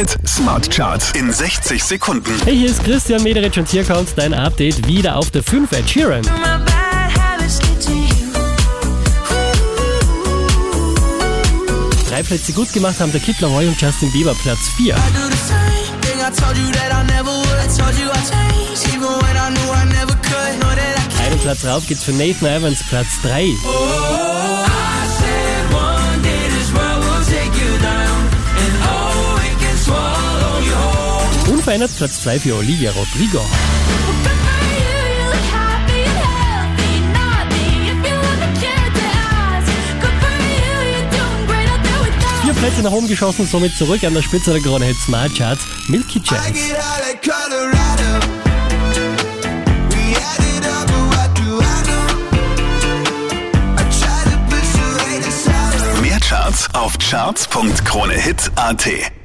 Hit Smart Charts in 60 Sekunden. Hey, hier ist Christian Mederich und hier kommt dein Update wieder auf der 5 Ed Sheeran. Drei Plätze gut gemacht haben der Kid Laroi und Justin Bieber Platz 4. Einen Platz rauf geht's für Nathan Evans Platz 3. Unverändert Platz 2 für Olivia Rodrigo. Vier Plätze nach oben geschossen, somit zurück an der Spitze der Krone Hit Smart Charts. Milky Chance. Mehr Charts auf charts.kronehit.at